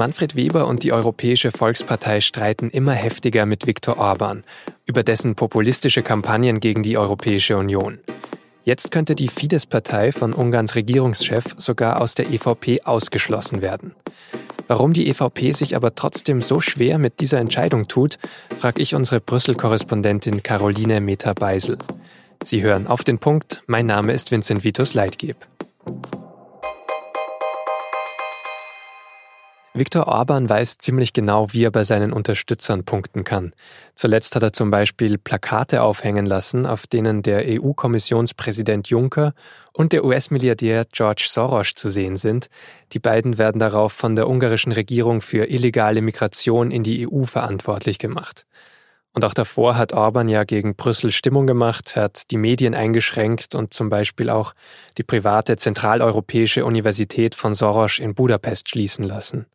Manfred Weber und die Europäische Volkspartei streiten immer heftiger mit Viktor Orban über dessen populistische Kampagnen gegen die Europäische Union. Jetzt könnte die Fidesz-Partei von Ungarns Regierungschef sogar aus der EVP ausgeschlossen werden. Warum die EVP sich aber trotzdem so schwer mit dieser Entscheidung tut, frage ich unsere Brüssel-Korrespondentin Caroline Meta-Beisel. Sie hören auf den Punkt. Mein Name ist Vincent Vitus Leitgeb. Viktor Orban weiß ziemlich genau, wie er bei seinen Unterstützern punkten kann. Zuletzt hat er zum Beispiel Plakate aufhängen lassen, auf denen der EU-Kommissionspräsident Juncker und der US-Milliardär George Soros zu sehen sind. Die beiden werden darauf von der ungarischen Regierung für illegale Migration in die EU verantwortlich gemacht. Und auch davor hat Orban ja gegen Brüssel Stimmung gemacht, hat die Medien eingeschränkt und zum Beispiel auch die private Zentraleuropäische Universität von Soros in Budapest schließen lassen.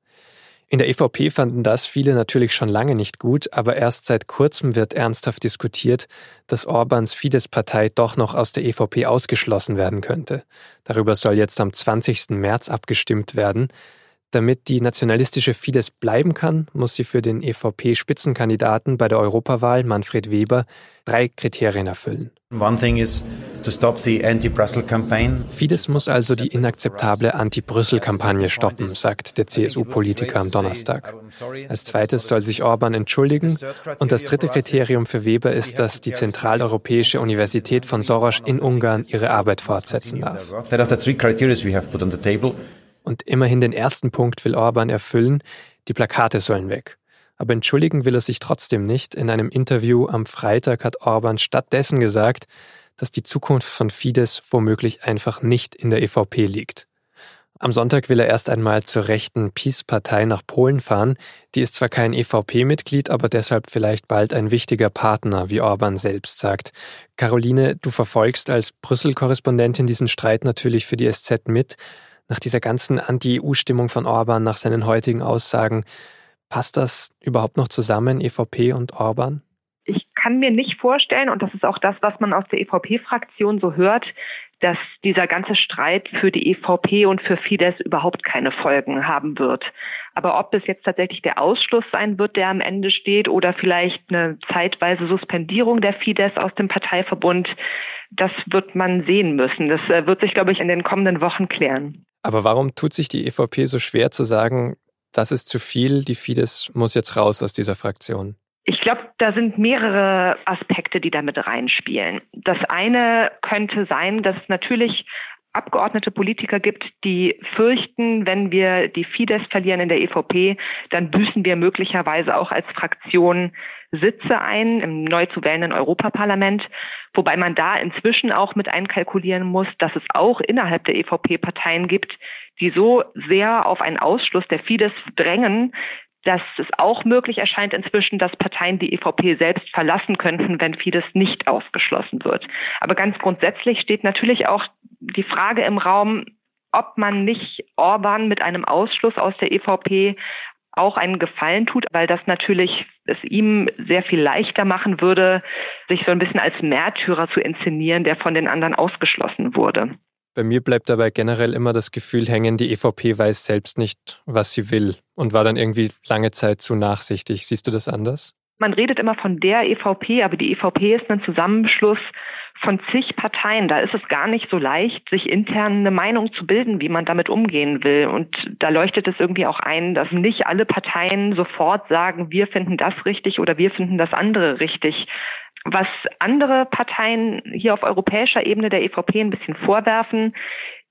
In der EVP fanden das viele natürlich schon lange nicht gut, aber erst seit kurzem wird ernsthaft diskutiert, dass Orbans Fidesz-Partei doch noch aus der EVP ausgeschlossen werden könnte. Darüber soll jetzt am 20. März abgestimmt werden. Damit die nationalistische Fidesz bleiben kann, muss sie für den EVP-Spitzenkandidaten bei der Europawahl Manfred Weber drei Kriterien erfüllen. One thing is to stop the anti-Brussel campaign. Fidesz muss also die inakzeptable Anti-Brüssel-Kampagne stoppen, sagt der CSU-Politiker am Donnerstag. Als zweites soll sich Orban entschuldigen und das dritte Kriterium für Weber ist, dass die Zentraleuropäische Universität von Soros in Ungarn ihre Arbeit fortsetzen darf. Und immerhin den ersten Punkt will Orban erfüllen, die Plakate sollen weg. Aber entschuldigen will er sich trotzdem nicht. In einem Interview am Freitag hat Orban stattdessen gesagt, dass die Zukunft von Fidesz womöglich einfach nicht in der EVP liegt. Am Sonntag will er erst einmal zur rechten PiS-Partei nach Polen fahren. Die ist zwar kein EVP-Mitglied, aber deshalb vielleicht bald ein wichtiger Partner, wie Orban selbst sagt. Caroline, du verfolgst als Brüssel-Korrespondentin diesen Streit natürlich für die SZ mit. Nach dieser ganzen Anti-EU-Stimmung von Orban, nach seinen heutigen Aussagen, Passt das überhaupt noch zusammen, EVP und Orban? Ich kann mir nicht vorstellen, und das ist auch das, was man aus der EVP-Fraktion so hört, dass dieser ganze Streit für die EVP und für Fidesz überhaupt keine Folgen haben wird. Aber ob es jetzt tatsächlich der Ausschluss sein wird, der am Ende steht, oder vielleicht eine zeitweise Suspendierung der Fidesz aus dem Parteiverbund, das wird man sehen müssen. Das äh, wird sich, glaube ich, in den kommenden Wochen klären. Aber warum tut sich die EVP so schwer zu sagen, das ist zu viel, die Fidesz muss jetzt raus aus dieser Fraktion? Ich glaube, da sind mehrere Aspekte, die damit reinspielen. Das eine könnte sein, dass natürlich Abgeordnete Politiker gibt, die fürchten, wenn wir die Fidesz verlieren in der EVP, dann büßen wir möglicherweise auch als Fraktion Sitze ein im neu zu wählenden Europaparlament, wobei man da inzwischen auch mit einkalkulieren muss, dass es auch innerhalb der EVP Parteien gibt, die so sehr auf einen Ausschluss der Fidesz drängen, dass es auch möglich erscheint inzwischen, dass Parteien die EVP selbst verlassen könnten, wenn Fidesz nicht ausgeschlossen wird. Aber ganz grundsätzlich steht natürlich auch die Frage im Raum, ob man nicht Orban mit einem Ausschluss aus der EVP auch einen Gefallen tut, weil das natürlich es ihm sehr viel leichter machen würde, sich so ein bisschen als Märtyrer zu inszenieren, der von den anderen ausgeschlossen wurde. Bei mir bleibt dabei generell immer das Gefühl hängen, die EVP weiß selbst nicht, was sie will und war dann irgendwie lange Zeit zu nachsichtig. Siehst du das anders? Man redet immer von der EVP, aber die EVP ist ein Zusammenschluss von zig Parteien. Da ist es gar nicht so leicht, sich intern eine Meinung zu bilden, wie man damit umgehen will. Und da leuchtet es irgendwie auch ein, dass nicht alle Parteien sofort sagen, wir finden das richtig oder wir finden das andere richtig, was andere Parteien hier auf europäischer Ebene der EVP ein bisschen vorwerfen,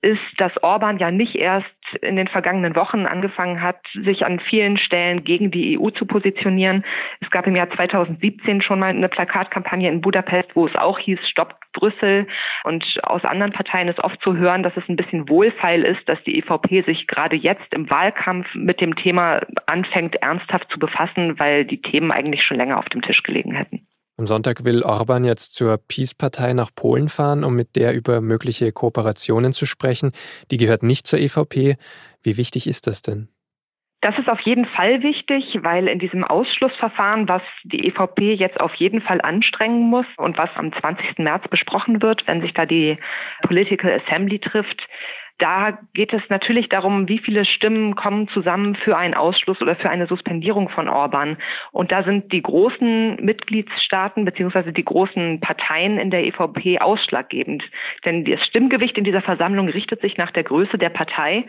ist, dass Orban ja nicht erst in den vergangenen Wochen angefangen hat, sich an vielen Stellen gegen die EU zu positionieren. Es gab im Jahr 2017 schon mal eine Plakatkampagne in Budapest, wo es auch hieß, Stopp Brüssel. Und aus anderen Parteien ist oft zu hören, dass es ein bisschen wohlfeil ist, dass die EVP sich gerade jetzt im Wahlkampf mit dem Thema anfängt, ernsthaft zu befassen, weil die Themen eigentlich schon länger auf dem Tisch gelegen hätten. Am Sonntag will Orban jetzt zur Peace-Partei nach Polen fahren, um mit der über mögliche Kooperationen zu sprechen. Die gehört nicht zur EVP. Wie wichtig ist das denn? Das ist auf jeden Fall wichtig, weil in diesem Ausschlussverfahren, was die EVP jetzt auf jeden Fall anstrengen muss und was am 20. März besprochen wird, wenn sich da die Political Assembly trifft, Da geht es natürlich darum, wie viele Stimmen kommen zusammen für einen Ausschluss oder für eine Suspendierung von Orban. Und da sind die großen Mitgliedstaaten beziehungsweise die großen Parteien in der EVP ausschlaggebend. Denn das Stimmgewicht in dieser Versammlung richtet sich nach der Größe der Partei.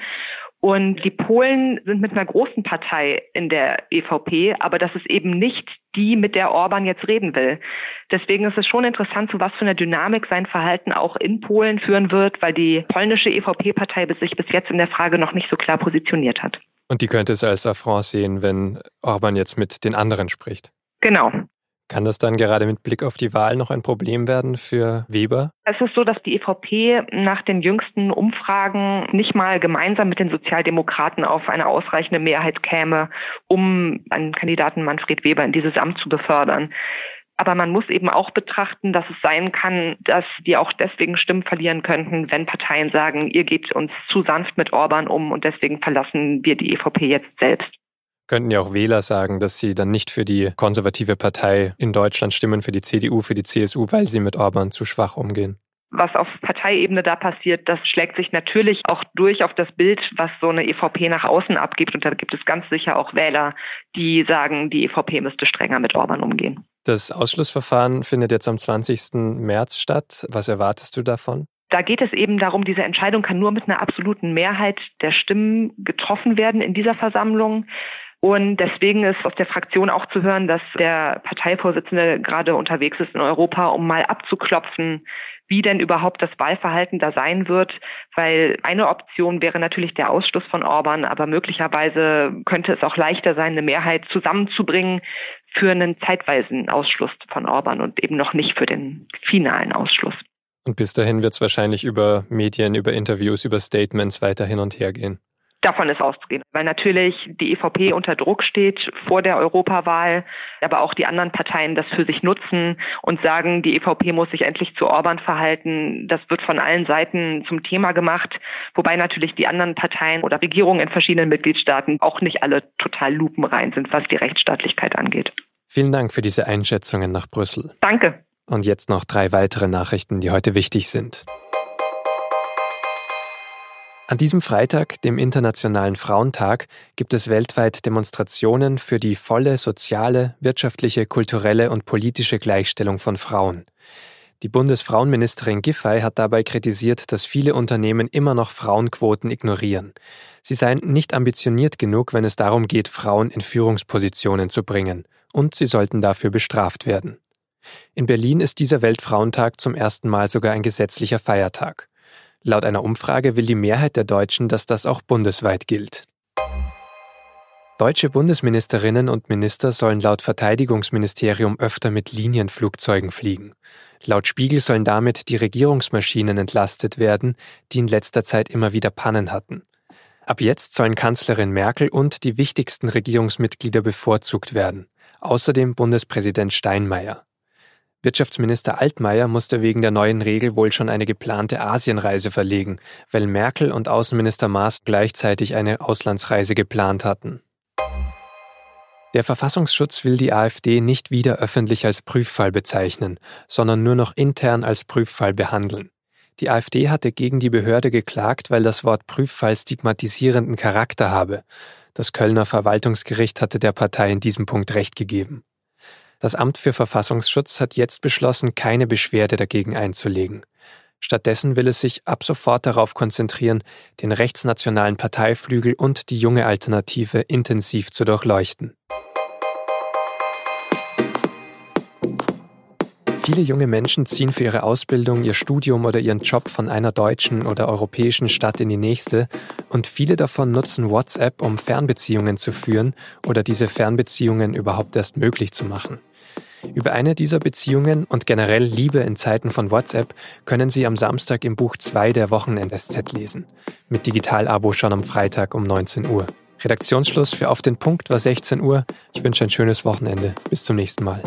Und die Polen sind mit einer großen Partei in der EVP, aber das ist eben nicht die, mit der Orban jetzt reden will. Deswegen ist es schon interessant, zu was für einer Dynamik sein Verhalten auch in Polen führen wird, weil die polnische EVP-Partei sich bis jetzt in der Frage noch nicht so klar positioniert hat. Und die könnte es als Affront sehen, wenn Orban jetzt mit den anderen spricht. Genau. Kann das dann gerade mit Blick auf die Wahl noch ein Problem werden für Weber? Es ist so, dass die EVP nach den jüngsten Umfragen nicht mal gemeinsam mit den Sozialdemokraten auf eine ausreichende Mehrheit käme, um einen Kandidaten Manfred Weber in dieses Amt zu befördern. Aber man muss eben auch betrachten, dass es sein kann, dass die auch deswegen Stimmen verlieren könnten, wenn Parteien sagen, ihr geht uns zu sanft mit Orban um und deswegen verlassen wir die EVP jetzt selbst könnten ja auch Wähler sagen, dass sie dann nicht für die konservative Partei in Deutschland stimmen, für die CDU, für die CSU, weil sie mit Orban zu schwach umgehen. Was auf Parteiebene da passiert, das schlägt sich natürlich auch durch auf das Bild, was so eine EVP nach außen abgibt. Und da gibt es ganz sicher auch Wähler, die sagen, die EVP müsste strenger mit Orban umgehen. Das Ausschlussverfahren findet jetzt am 20. März statt. Was erwartest du davon? Da geht es eben darum, diese Entscheidung kann nur mit einer absoluten Mehrheit der Stimmen getroffen werden in dieser Versammlung. Und deswegen ist aus der Fraktion auch zu hören, dass der Parteivorsitzende gerade unterwegs ist in Europa, um mal abzuklopfen, wie denn überhaupt das Wahlverhalten da sein wird, weil eine Option wäre natürlich der Ausschluss von Orban, aber möglicherweise könnte es auch leichter sein, eine Mehrheit zusammenzubringen für einen zeitweisen Ausschluss von Orban und eben noch nicht für den finalen Ausschluss. Und bis dahin wird es wahrscheinlich über Medien, über Interviews, über Statements weiter hin und her gehen. Davon ist auszugehen, weil natürlich die EVP unter Druck steht vor der Europawahl, aber auch die anderen Parteien das für sich nutzen und sagen, die EVP muss sich endlich zu Orban verhalten. Das wird von allen Seiten zum Thema gemacht, wobei natürlich die anderen Parteien oder Regierungen in verschiedenen Mitgliedstaaten auch nicht alle total lupenrein sind, was die Rechtsstaatlichkeit angeht. Vielen Dank für diese Einschätzungen nach Brüssel. Danke. Und jetzt noch drei weitere Nachrichten, die heute wichtig sind. An diesem Freitag, dem Internationalen Frauentag, gibt es weltweit Demonstrationen für die volle soziale, wirtschaftliche, kulturelle und politische Gleichstellung von Frauen. Die Bundesfrauenministerin Giffey hat dabei kritisiert, dass viele Unternehmen immer noch Frauenquoten ignorieren. Sie seien nicht ambitioniert genug, wenn es darum geht, Frauen in Führungspositionen zu bringen, und sie sollten dafür bestraft werden. In Berlin ist dieser Weltfrauentag zum ersten Mal sogar ein gesetzlicher Feiertag. Laut einer Umfrage will die Mehrheit der Deutschen, dass das auch bundesweit gilt. Deutsche Bundesministerinnen und Minister sollen laut Verteidigungsministerium öfter mit Linienflugzeugen fliegen. Laut Spiegel sollen damit die Regierungsmaschinen entlastet werden, die in letzter Zeit immer wieder Pannen hatten. Ab jetzt sollen Kanzlerin Merkel und die wichtigsten Regierungsmitglieder bevorzugt werden, außerdem Bundespräsident Steinmeier. Wirtschaftsminister Altmaier musste wegen der neuen Regel wohl schon eine geplante Asienreise verlegen, weil Merkel und Außenminister Maas gleichzeitig eine Auslandsreise geplant hatten. Der Verfassungsschutz will die AfD nicht wieder öffentlich als Prüffall bezeichnen, sondern nur noch intern als Prüffall behandeln. Die AfD hatte gegen die Behörde geklagt, weil das Wort Prüffall stigmatisierenden Charakter habe. Das Kölner Verwaltungsgericht hatte der Partei in diesem Punkt recht gegeben. Das Amt für Verfassungsschutz hat jetzt beschlossen, keine Beschwerde dagegen einzulegen. Stattdessen will es sich ab sofort darauf konzentrieren, den rechtsnationalen Parteiflügel und die junge Alternative intensiv zu durchleuchten. Viele junge Menschen ziehen für ihre Ausbildung, ihr Studium oder ihren Job von einer deutschen oder europäischen Stadt in die nächste und viele davon nutzen WhatsApp, um Fernbeziehungen zu führen oder diese Fernbeziehungen überhaupt erst möglich zu machen. Über eine dieser Beziehungen und generell Liebe in Zeiten von WhatsApp können Sie am Samstag im Buch 2 der Wochenend-SZ lesen. Mit Digital-Abo schon am Freitag um 19 Uhr. Redaktionsschluss für Auf den Punkt war 16 Uhr. Ich wünsche ein schönes Wochenende. Bis zum nächsten Mal.